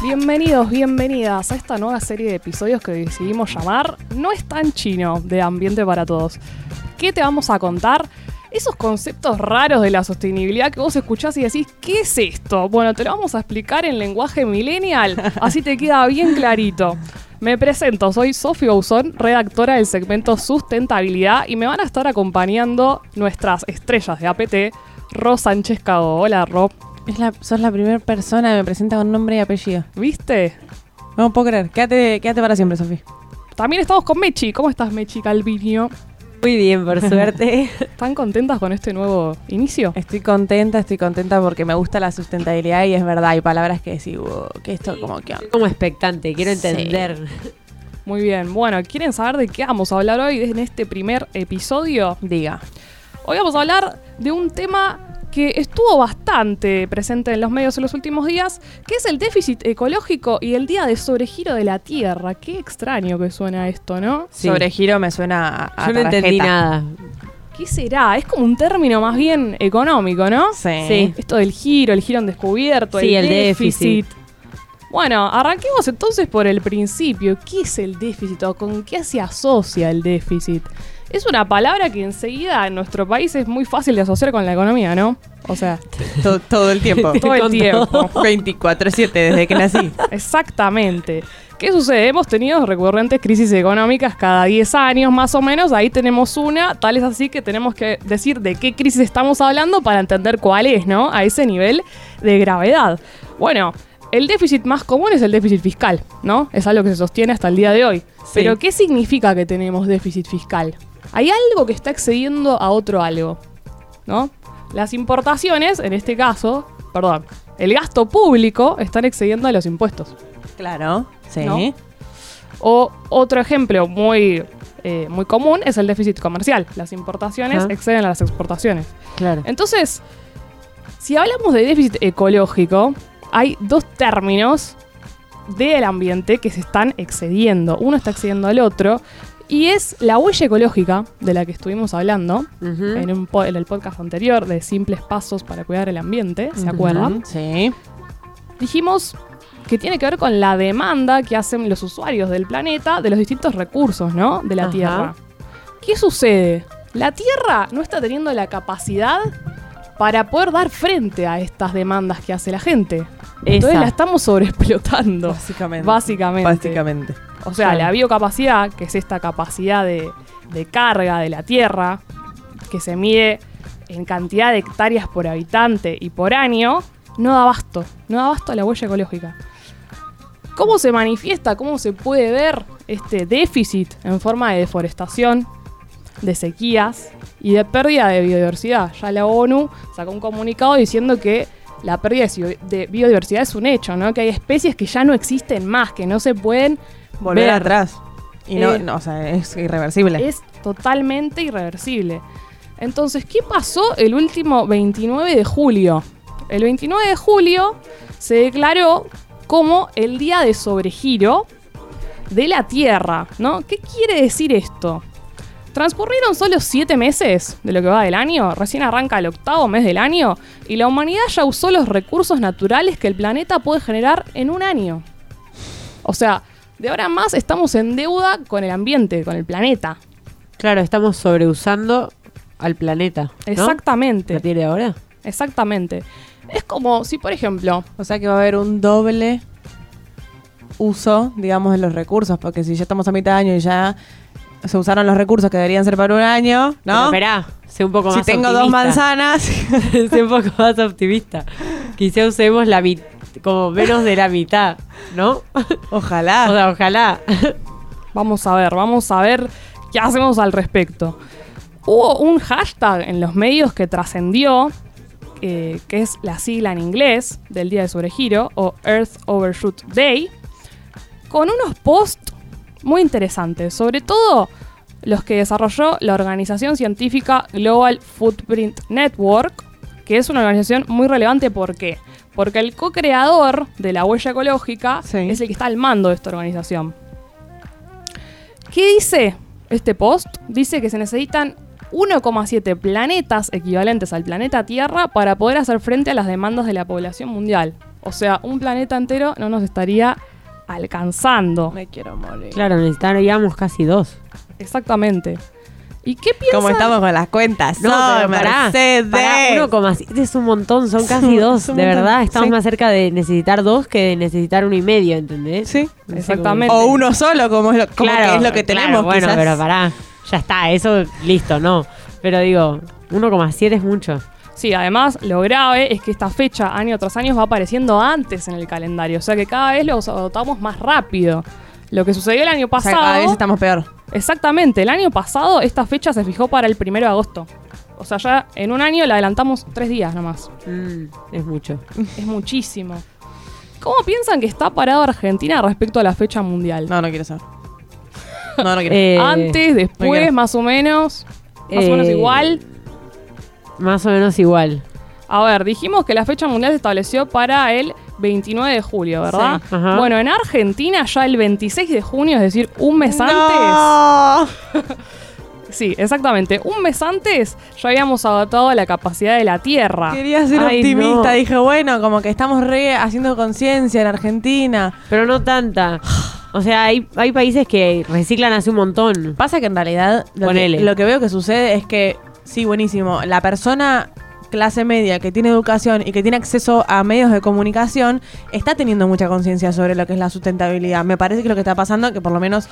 Bienvenidos, bienvenidas a esta nueva serie de episodios que decidimos llamar No es tan chino de Ambiente para Todos. ¿Qué te vamos a contar? Esos conceptos raros de la sostenibilidad que vos escuchás y decís, ¿qué es esto? Bueno, te lo vamos a explicar en lenguaje millennial, así te queda bien clarito. Me presento, soy Sofía Usón, redactora del segmento Sustentabilidad y me van a estar acompañando nuestras estrellas de APT, Ro Sánchez Cago. Hola, Ro. Es la, sos la primera persona que me presenta con nombre y apellido. ¿Viste? No puedo creer. Quédate, quédate para siempre, Sofía. También estamos con Mechi. ¿Cómo estás, Mechi Calviño? Muy bien, por suerte. ¿Están contentas con este nuevo inicio? Estoy contenta, estoy contenta porque me gusta la sustentabilidad y es verdad. Hay palabras que decís, wow, que esto como que... Como expectante, quiero entender. Muy bien. Bueno, ¿quieren saber de qué vamos a hablar hoy en este primer episodio? Diga. Hoy vamos a hablar de un tema que estuvo bastante presente en los medios en los últimos días, que es el déficit ecológico y el día de sobregiro de la Tierra. Qué extraño que suena esto, ¿no? Sí. Sobregiro me suena a, a Yo no entendí nada. ¿Qué será? Es como un término más bien económico, ¿no? Sí. Sí. Esto del giro, el giro en descubierto, Sí, el, el déficit. déficit. Bueno, arranquemos entonces por el principio. ¿Qué es el déficit o con qué se asocia el déficit? Es una palabra que enseguida en nuestro país es muy fácil de asociar con la economía, ¿no? O sea, To- todo el tiempo. todo el tiempo. 24-7 desde que nací. Exactamente. ¿Qué sucede? Hemos tenido recurrentes crisis económicas cada 10 años más o menos. Ahí tenemos una. Tal es así que tenemos que decir de qué crisis estamos hablando para entender cuál es, ¿no? A ese nivel de gravedad. Bueno, el déficit más común es el déficit fiscal, ¿no? Es algo que se sostiene hasta el día de hoy. Pero ¿qué significa que tenemos déficit fiscal? Hay algo que está excediendo a otro algo, ¿no? Las importaciones, en este caso, perdón, el gasto público están excediendo a los impuestos. Claro. Sí. ¿No? O otro ejemplo muy, eh, muy común es el déficit comercial. Las importaciones Ajá. exceden a las exportaciones. Claro. Entonces, si hablamos de déficit ecológico, hay dos términos del ambiente que se están excediendo. Uno está excediendo al otro. Y es la huella ecológica de la que estuvimos hablando en, un po- en el podcast anterior de simples pasos para cuidar el ambiente. ¿Se acuerdan? Sí. dijimos que tiene que ver con la demanda que hacen los usuarios del planeta de los distintos recursos, ¿no? De la Ajá. Tierra. ¿Qué sucede? La Tierra no está teniendo la capacidad para poder dar frente a estas demandas que hace la gente. Entonces Esa. la estamos sobreexplotando. Básicamente. Básicamente. Básicamente. O sea, la biocapacidad, que es esta capacidad de, de carga de la Tierra, que se mide en cantidad de hectáreas por habitante y por año, no da abasto. No da abasto a la huella ecológica. ¿Cómo se manifiesta? ¿Cómo se puede ver este déficit en forma de deforestación, de sequías y de pérdida de biodiversidad? Ya la ONU sacó un comunicado diciendo que la pérdida de si- de biodiversidad es un hecho, ¿no? Que hay especies que ya no existen más, que no se pueden Volver ver. atrás. Y no, Eh, no, o sea, es irreversible. Es totalmente irreversible. Entonces, ¿qué pasó el último 29 de julio? El 29 de julio se declaró como el día de sobregiro de la Tierra, ¿no? ¿Qué quiere decir esto? Transcurrieron solo 7 meses de lo que va del año, recién arranca el octavo mes del año, y la humanidad ya usó los recursos naturales que el planeta puede generar en un año. O sea, de ahora en más estamos en deuda con el ambiente, con el planeta. Claro, estamos sobreusando al planeta. ¿no? ¿A Exactamente. partir de ahora? Exactamente. Es como si, por ejemplo, O sea que va a haber un doble uso, digamos, de los recursos, porque si ya estamos a mitad de año y ya se usaron los recursos que deberían ser para un año, Pero ¿no? esperá, sé un poco Si más tengo dos optimista. manzanas, sé un poco más optimista. Quizá usemos la mit- como menos de la mitad, ¿no? ojalá. O sea, ojalá. vamos a ver, vamos a ver qué hacemos al respecto. Hubo un hashtag en los medios que trascendió, eh, que es la sigla en inglés del día de sobregiro, o Earth Overshoot Day, con unos posts muy interesantes, sobre todo los que desarrolló la organización científica Global Footprint Network, que es una organización muy relevante, ¿por qué? Porque el co-creador de la huella ecológica Sí. es el que está al mando de esta organización. ¿Qué dice este post? Dice que se necesitan 1,7 planetas equivalentes al planeta Tierra para poder hacer frente a las demandas de la población mundial. O sea, un planeta entero no nos estaría alcanzando. Me quiero morir. Claro, necesitaríamos casi dos. Exactamente. ¿Y qué piensan? Como estamos con las cuentas. No, pero pará, Mercedes. pará, 1,7 es un montón, son casi dos. De montón, verdad, estamos sí. más cerca de necesitar dos que de necesitar uno y medio, ¿entendés? Sí. Exactamente. O uno solo, como es lo, como Claro, que, es lo que claro, tenemos. bueno, quizás. pero pará, ya está, eso listo, no. Pero digo, 1,7 es mucho. Sí, además, lo grave es que esta fecha, año tras año, va apareciendo antes en el calendario. O sea que cada vez los adoptamos más rápido. Lo que sucedió el año O sea, pasado. cada vez estamos peor. Exactamente, el año pasado esta fecha se fijó para el primero de agosto. O sea, ya en un año la adelantamos tres días nomás. Mm, es mucho. Es muchísimo. ¿Cómo piensan que está parado Argentina respecto a la fecha mundial? No, no quiero saber. No, no quiero. Eh, Antes, después, quiero. más o menos. Más o menos eh, igual. Más o menos igual. A ver, dijimos que la fecha mundial se estableció para el 29 de julio, ¿verdad? Sí, ajá. Bueno, en Argentina ya el 26 de junio, es decir, un mes antes. No. Sí, exactamente. Un mes antes ya habíamos agotado la capacidad de la Tierra. Quería ser Ay, optimista. no. Dije, bueno, como que estamos re haciendo conciencia en Argentina. Pero no tanta. O sea, hay, hay países que reciclan hace un montón. Pasa que en realidad lo, que, Ponele. lo que veo que sucede es que, sí, buenísimo, la persona clase media que tiene educación y que tiene acceso a medios de comunicación está teniendo mucha conciencia sobre lo que es la sustentabilidad. Me parece que lo que está pasando, que por lo menos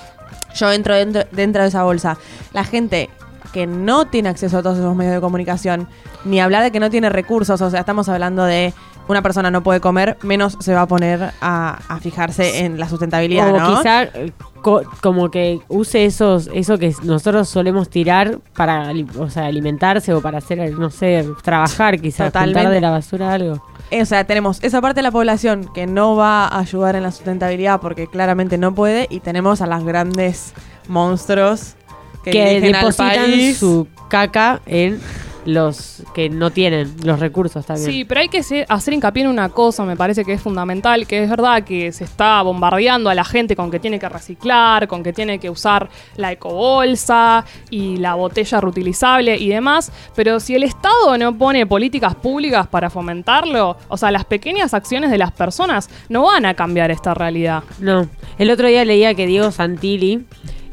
yo entro dentro, dentro de esa bolsa, la gente que no tiene acceso a todos esos medios de comunicación, ni hablar de que no tiene recursos, o sea, estamos hablando de una persona no puede comer, menos se va a poner a, a fijarse en la sustentabilidad, O ¿no? quizá eh, co- como que use esos eso que nosotros solemos tirar para o sea, alimentarse o para hacer, no sé, trabajar quizás, juntar de la basura algo. Eh, O sea, tenemos esa parte de la población que no va a ayudar en la sustentabilidad porque claramente no puede y tenemos a las grandes monstruos que, Que, depositan su caca en los que no tienen los recursos también. Sí, pero hay que hacer hincapié en una cosa, me parece que es fundamental, que es verdad que se está bombardeando a la gente con que tiene que reciclar, con que tiene que usar la ecobolsa y la botella reutilizable y demás, pero si el Estado no pone políticas públicas para fomentarlo, o sea, las pequeñas acciones de las personas no van a cambiar esta realidad. No. El otro día leía que Diego Santilli,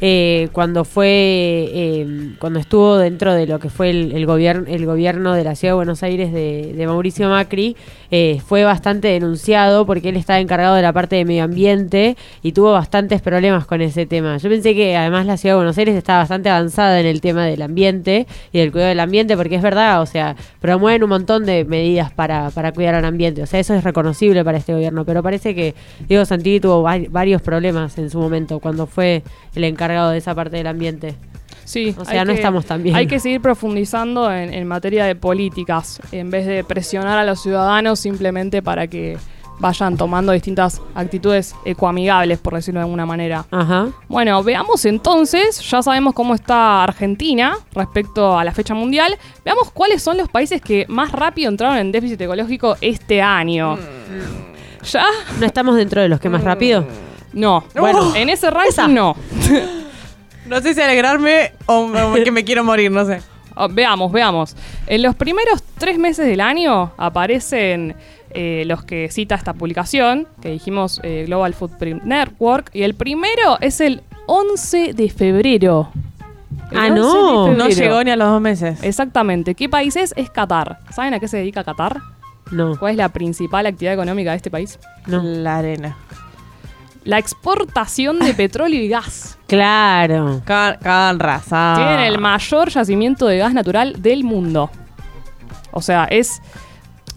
eh, cuando fue, eh, cuando estuvo dentro de lo que fue el, gobierno, el gobierno de la Ciudad de Buenos Aires de, Mauricio Macri, eh, fue bastante denunciado porque él estaba encargado de la parte de medio ambiente y tuvo bastantes problemas con ese tema. Yo pensé que además la Ciudad de Buenos Aires estaba bastante avanzada en el tema del ambiente y del cuidado del ambiente, porque es verdad, o sea, promueven un montón de medidas para, para cuidar al ambiente. O sea, eso es reconocible para este gobierno, pero parece que Diego Santilli tuvo va- varios problemas en su momento cuando fue el encargado de esa parte del ambiente. Sí, O sea, no estamos tan bien. Hay que seguir profundizando en, en materia de políticas, en vez de presionar a los ciudadanos simplemente para que vayan tomando distintas actitudes ecoamigables, por decirlo de alguna manera. Ajá. Bueno, veamos entonces, ya sabemos cómo está Argentina respecto a la fecha mundial, veamos cuáles son los países que más rápido entraron en déficit ecológico este año. ¿Ya? ¿No estamos dentro de los que más rápido? No. No. Bueno, en ese ranking no. No sé si alegrarme o, o que me quiero morir, no sé. Ah, veamos, veamos. En los primeros tres meses del año aparecen eh, los que cita esta publicación, que dijimos eh, Global Footprint Network, y el primero es el 11 de febrero. El Ah, 11 de no. No llegó ni a los dos meses. Exactamente. ¿Qué país es? Es Qatar. ¿Saben a qué se dedica Qatar? No, ¿Cuál es la principal actividad económica de este país? no. La arena. La exportación de petróleo y gas. Claro. Can, can raza. Tienen el mayor yacimiento de gas natural del mundo. O sea, es,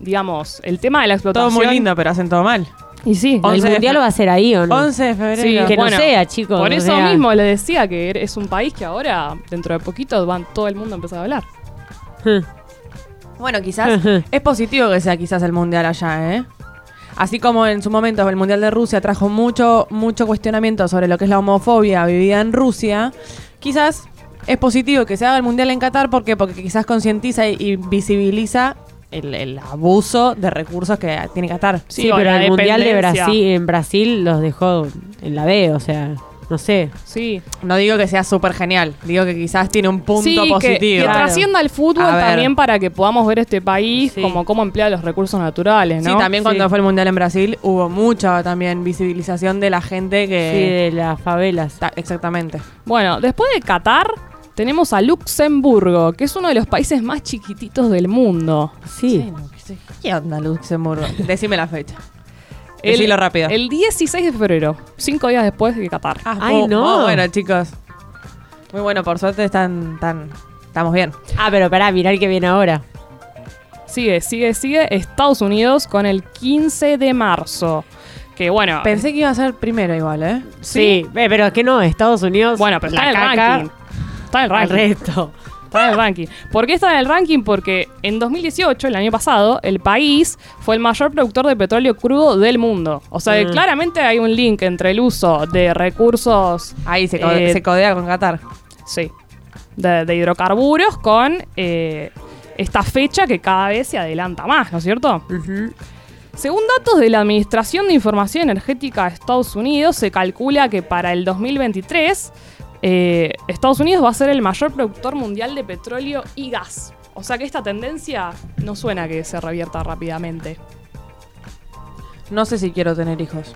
digamos, el tema de la Todo explotación. muy lindo, pero hacen todo mal. Y sí, ¿El 11 de mundial fe- va a ser ahí o no? 11 de febrero. Sí, Que no bueno, sea, chicos. Por eso sea. mismo le decía que er- es un país que ahora, dentro de poquito, van todo el mundo a empezar a hablar. Bueno, quizás es positivo que sea quizás el mundial allá, ¿eh? Así como en su momento el mundial de Rusia trajo mucho, mucho cuestionamiento sobre lo que es la homofobia vivida en Rusia, quizás es positivo que se haga el mundial en Qatar, ¿por qué? Porque quizás concientiza y, y visibiliza el, el abuso de recursos que tiene Qatar. Sí, o pero el mundial de. Brasil, en Brasil los dejó en la B, o sea. No sé. Sí. No digo que sea súper genial, digo que quizás tiene un punto sí, que- positivo. Que, Claro. trascienda el fútbol A ver. también para que podamos ver este país Sí. como cómo emplea los recursos naturales, ¿no? Sí, también cuando Sí. fue el Mundial en Brasil hubo mucha también visibilización de la gente Sí, que... de las favelas. Ta- exactamente. Bueno, después de Qatar tenemos a Luxemburgo, que es uno de los países más chiquititos del mundo. Sí. ¿Qué onda Luxemburgo? Decime la fecha. El- Decilo rápido. El 16 de febrero, cinco días después de Qatar. Ah, Ay, no. muy bueno, chicos. Muy bueno, por suerte están tan... Estamos bien. Ah, pero pará, mirá el que viene ahora. Sigue, sigue, sigue Estados Unidos con el 15 de marzo. Que bueno, Pensé que iba a ser primero igual, ¿eh? Sí, eh, pero es que no, Estados Unidos. bueno, pero está la en el caca ranking. Está en el ranking. resto. Está en el ranking. ¿Por qué está en el ranking? Porque en 2018, el año pasado, el país fue el mayor productor de petróleo crudo del mundo. O sea, que Mm. claramente hay un link entre el uso de recursos, Ahí se, Eh, se codea con Qatar. sí, de, de hidrocarburos con eh, esta fecha que cada vez se adelanta más, ¿no es cierto? Según datos de la Administración de Información Energética de Estados Unidos, se calcula que para el 2023 eh, Estados Unidos va a ser el mayor productor mundial de petróleo y gas. O sea que esta tendencia no suena que se revierta rápidamente. No sé si quiero tener hijos.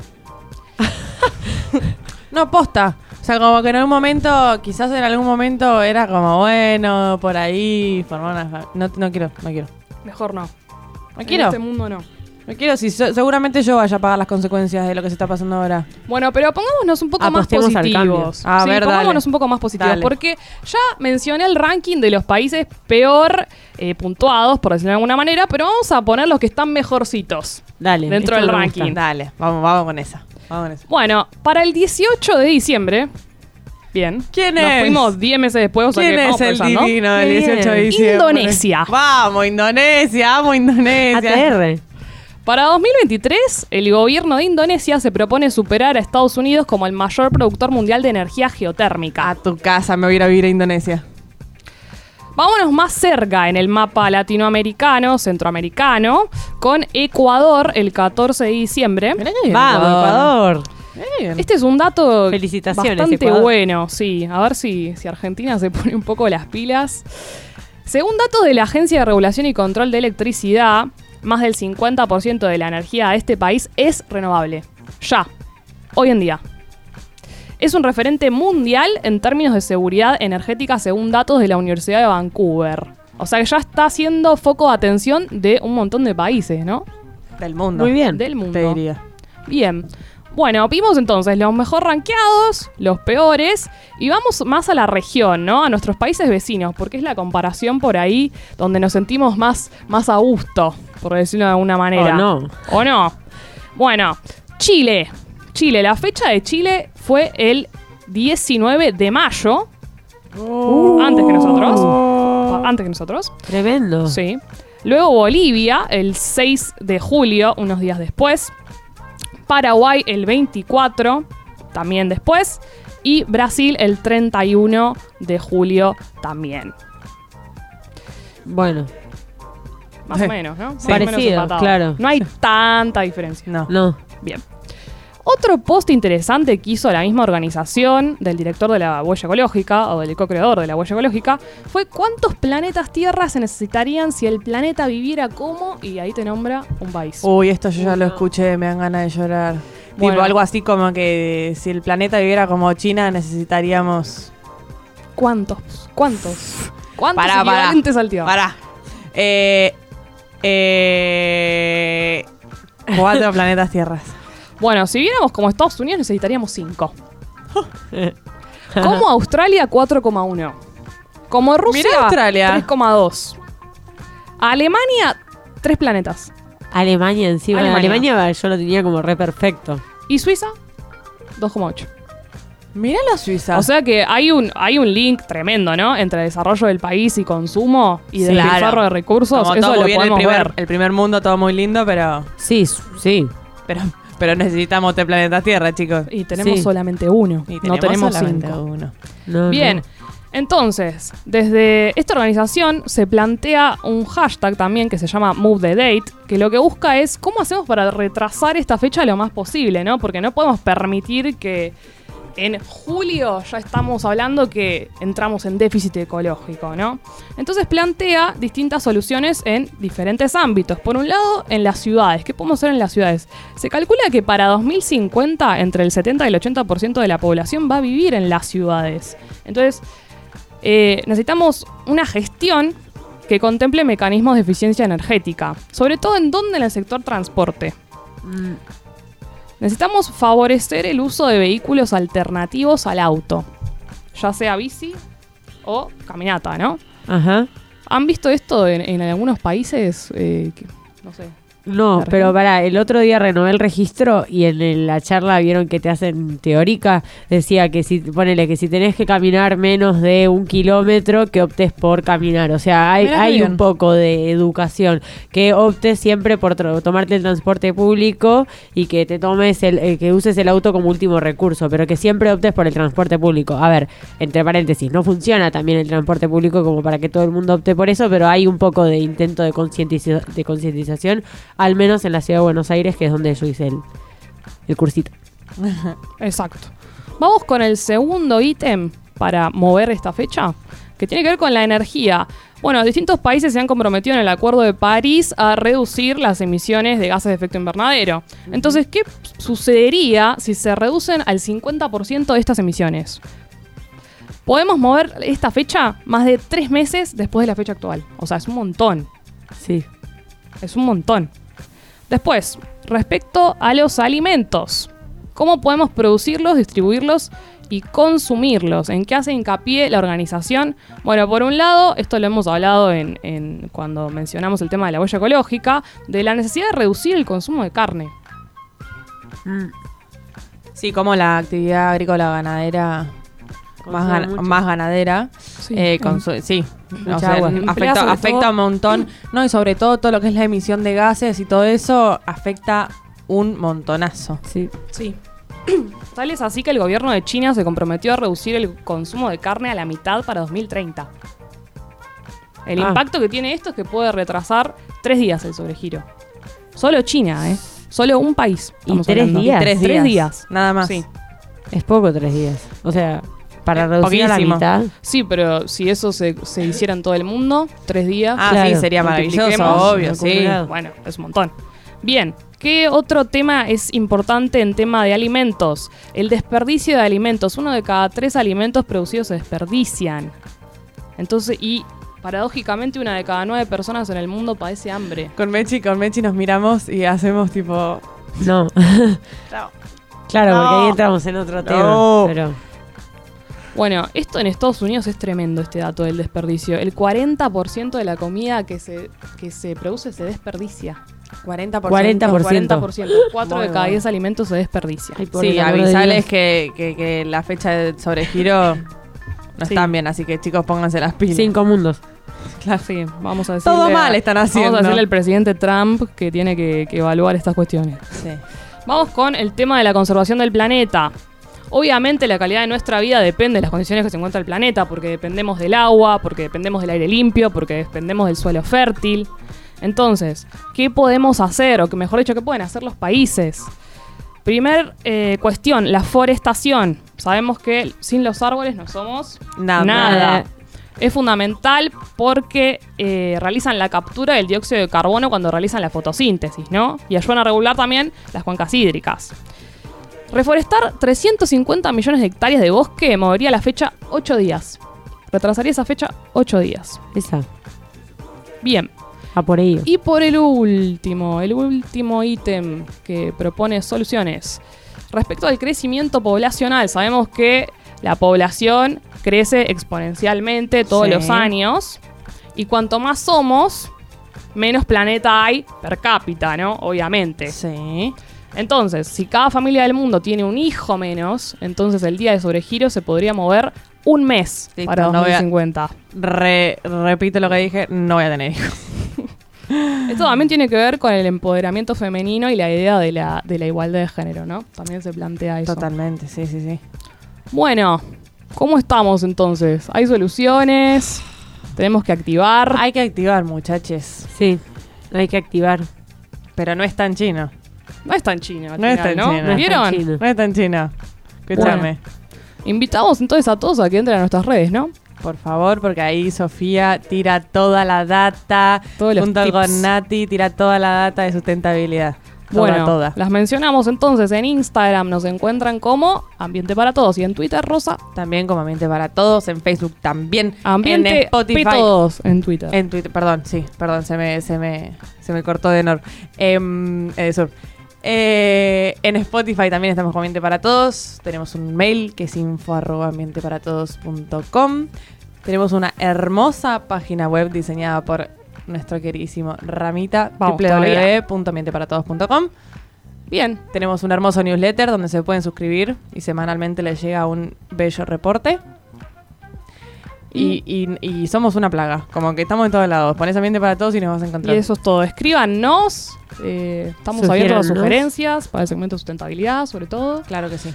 no, posta. O sea, como que en algún momento, quizás en algún momento era como, bueno, por ahí, formar una... No, no quiero, no quiero. Mejor no. No quiero. En este mundo no. No quiero, si se- seguramente yo vaya a pagar las consecuencias de lo que se está pasando ahora. Bueno, pero pongámonos un poco más Apostemos al positivos. cambio. A Sí, ver, dale. pongámonos un poco más positivos. Dale. Porque ya mencioné el ranking de los países peor eh, puntuados, por decirlo de alguna manera, pero vamos a poner los que están mejorcitos. Dale. Dentro esto del me ranking. gusta. Dale, vamos, vamos con esa. Vamos con esa. Bueno, para el 18 de diciembre. Bien. ¿Quién Nos es? fuimos 10 meses después, o sea ¿Quién que vamos es el divino del Qué 18 de bien. diciembre? Indonesia. Vamos, Indonesia, amo Indonesia. ATR. Para 2023, el gobierno de Indonesia se propone superar a Estados Unidos como el mayor productor mundial de energía geotérmica. A tu casa me voy a ir a vivir a Indonesia. Vámonos más cerca en el mapa latinoamericano, centroamericano, con Ecuador el 14 de diciembre. Vamos, Ecuador. Este es un dato Felicitaciones, bastante Ecuador. bueno, sí. A ver si, si Argentina se pone un poco las pilas. Según datos de la Agencia de Regulación y Control de Electricidad, más del 50% de la energía de este país es renovable. Ya, hoy en día. Es un referente mundial en términos de seguridad energética según datos de la Universidad de Vancouver. O sea que ya está siendo foco de atención de un montón de países, ¿no? Del mundo. Muy bien. Del mundo. Te diría. Bien. Bueno, vimos entonces los mejor rankeados, los peores, y vamos más a la región, ¿no? A nuestros países vecinos, porque es la comparación por ahí donde nos sentimos más, más a gusto, por decirlo de alguna manera. ¿O no? ¿O no? Bueno, Chile. Chile, la fecha de Chile fue el 19 de mayo. Antes que nosotros. Antes que nosotros. Tremendo. Sí. Luego Bolivia, el 6 de julio, unos días después. Paraguay, el 24, también después. Y Brasil, el 31 de julio, también. Bueno, Más o menos, ¿no? Más o Parecido, menos empatado. claro. No hay tanta diferencia. No. no. Bien. Otro post interesante que hizo la misma organización del director de la huella ecológica o del co-creador de la huella ecológica fue cuántos planetas Tierra se necesitarían si el planeta viviera como, y ahí te nombra un país. Uy, esto yo ya lo escuché, me dan ganas de llorar. Bueno. Tipo algo así como que si el planeta viviera como China necesitaríamos... ¿Cuántos? ¿Cuántos? ¿Cuántos Pará, pará. equivalentes al tío? Pará. Eh, eh, cuatro planetas tierras. Bueno, si viéramos como Estados Unidos necesitaríamos 5. Como Australia 4,1. Como Rusia Mirá Australia. 3,2. Alemania 3 planetas. Alemania encima. Alemania. Alemania. yo lo tenía como re perfecto. Y Suiza 2,8. Mirá la Suiza. O sea que hay un, hay un link tremendo, ¿no? Entre desarrollo del país y consumo y del Claro. despilfarro de recursos. Como Eso todo lo muy bien, el primer, ver. el primer mundo todo muy lindo, pero, Sí, sí. pero, pero necesitamos tres planetas tierra, chicos. Y tenemos Sí. solamente uno. Y no tenemos solamente cinco. uno. No, Bien. no. Entonces, desde esta organización se plantea un hashtag también que se llama Move the Date, que lo que busca es cómo hacemos para retrasar esta fecha lo más posible, ¿no? Porque no podemos permitir que, en julio ya estamos hablando que entramos en déficit ecológico, ¿no? Entonces plantea distintas soluciones en diferentes ámbitos. Por un lado, en las ciudades. ¿Qué podemos hacer en las ciudades? Se calcula que para 2050 entre el 70 y el 80% de la población va a vivir en las ciudades. Entonces, eh, necesitamos una gestión que contemple mecanismos de eficiencia energética, sobre todo en dónde en el sector transporte. Necesitamos favorecer el uso de vehículos alternativos al auto, ya sea bici o caminata, ¿no? Ajá. ¿Han visto esto en, en algunos países? Eh, que- no sé. No, ¿La pero para el otro día renové el registro y en el- la charla vieron que te hacen teórica, decía que si ponele que si tenés que caminar menos de un kilómetro, que optes por caminar. O sea, hay, Mirá qué hay bien. un poco de educación, que optes siempre por tomarte el transporte público y que te tomes el, eh, que uses el auto como último recurso, pero que siempre optes por el transporte público. A ver, entre paréntesis, no funciona también el transporte público como para que todo el mundo opte por eso, pero hay un poco de intento de concientización, al menos en la ciudad de Buenos Aires, que es donde yo hice el, el cursito. Exacto. Vamos con el segundo ítem para mover esta fecha, que tiene que ver con la energía. Bueno, distintos países se han comprometido en el Acuerdo de París a reducir las emisiones de gases de efecto invernadero. Entonces, ¿qué sucedería si se reducen al 50% de estas emisiones? Podemos mover esta fecha más de tres meses después de la fecha actual. O sea, es un montón. Sí. Es un montón. Después, respecto a los alimentos. ¿Cómo podemos producirlos, distribuirlos y consumirlos? ¿En qué hace hincapié la organización? Bueno, por un lado, esto lo hemos hablado en, en- cuando mencionamos el tema de la huella ecológica, de la necesidad de reducir el consumo de carne. Mm. Sí, como la actividad agrícola ganadera más, Consume gan- mucho. más ganadera. Sí. eh, consu- sí, Mucha o sea, agua. Emplea afecta, un montón. No, y sobre todo todo lo que es la emisión de gases y todo eso afecta un montonazo. Sí. Sí. Tal es así que el gobierno de China se comprometió a reducir el consumo de carne a la mitad para 2030. El Ah. impacto que tiene esto es que puede retrasar tres días el sobregiro. Solo China, ¿eh? Solo un país. ¿Y tres días? Tres, Tres días. días. Nada más. Sí. Es poco tres días. O sea, para Eh, reducir a la mitad. Sí, pero si eso se, se hiciera en todo el mundo, tres días. Ah, Claro, sí, sería maravilloso, obvio, sí. Bueno, es un montón. Bien, ¿qué otro tema es importante en tema de alimentos? El desperdicio de alimentos. Uno de cada tres alimentos producidos se desperdician. Entonces, y paradójicamente una de cada nueve personas en el mundo padece hambre. Con Mechi, con Mechi nos miramos y hacemos tipo. No. claro, porque No. ahí entramos en otro tema. No. Pero Bueno, esto en Estados Unidos es tremendo este dato del desperdicio. El 40% de la comida que se, que se produce se desperdicia. 40%. 40%. 40%. 4 de cada bueno. 10 alimentos se desperdicia. Ay, Sí, avisales que, que, que la fecha de sobregiro no Sí. están bien, así que chicos, pónganse las pilas. Cinco mundos. Claro, sí, vamos a decirle. Todo mal están haciendo. Vamos a decirle al presidente Trump que tiene que, que evaluar estas cuestiones. Sí. Vamos con el tema de la conservación del planeta. Obviamente la calidad de nuestra vida depende de las condiciones que se encuentra el planeta, porque dependemos del agua, porque dependemos del aire limpio, porque dependemos del suelo fértil. Entonces, ¿qué podemos hacer? O que mejor dicho, ¿qué pueden hacer los países? Primer eh, cuestión, la forestación. Sabemos que sin los árboles no somos Nada. nada. Es fundamental porque eh, realizan la captura del dióxido de carbono cuando realizan la fotosíntesis, ¿no? Y ayudan a regular también las cuencas hídricas. Reforestar 350 millones de hectáreas de bosque movería la fecha 8 días. Retrasaría esa fecha 8 días. Esa. Bien. A por ello. Y por el último, el último ítem que propone soluciones. Respecto al crecimiento poblacional, sabemos que la población crece exponencialmente todos Sí. los años. Y cuanto más somos, menos planeta hay per cápita, ¿no? Obviamente. Sí. Entonces, si cada familia del mundo tiene un hijo menos, entonces el día de sobregiro se podría mover un mes Listo, para no voy a- 2050. Re- repito lo que dije, no voy a tener hijos. Esto también tiene que ver con el empoderamiento femenino y la idea de la, de la igualdad de género, ¿no? También se plantea eso. Totalmente, sí, sí, sí. Bueno, ¿cómo estamos entonces? ¿Hay soluciones? ¿Tenemos que activar? Hay que activar, muchachos. Sí. Hay que activar. Pero no es tan chino. No es tan chino, al No es final, tan ¿no? chino. No es ¿Vieron? tan chino. No es tan chino. Escúchame. Invitamos entonces a todos a que entren a nuestras redes, ¿no? Por favor, porque ahí Sofía tira toda la data, Todos los junto tips. con Nati, tira toda la data de sustentabilidad. Toda, bueno, toda. las mencionamos entonces en Instagram, nos encuentran como Ambiente para Todos y en Twitter, Rosa, También como Ambiente para Todos, en Facebook también, Ambiente en Spotify. P2 en Twitter. En Twitter, perdón, sí, perdón, se me, se me, se me cortó de Nor. Em, eh, de sur. Eh, en Spotify también estamos con Ambiente para Todos. Tenemos un mail que es info arroba ambienteparatodos.com. Tenemos una hermosa página web diseñada por nuestro queridísimo Ramita, www.ambienteparatodos.com. Bien, Tenemos un hermoso newsletter donde se pueden suscribir y semanalmente les llega un bello reporte. Y, y- y somos una plaga, como que estamos en todos lados. Pones ambiente para todos y nos vas a y encontrar. eso es todo. Escríbanos, eh, estamos abiertos a sugerencias para el segmento de sustentabilidad, sobre todo. Claro que sí.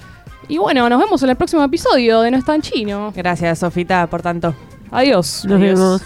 Y bueno, nos vemos en el próximo episodio de No es tan chino. Gracias, Sofita, por tanto. Adiós. Nos Adiós. vemos.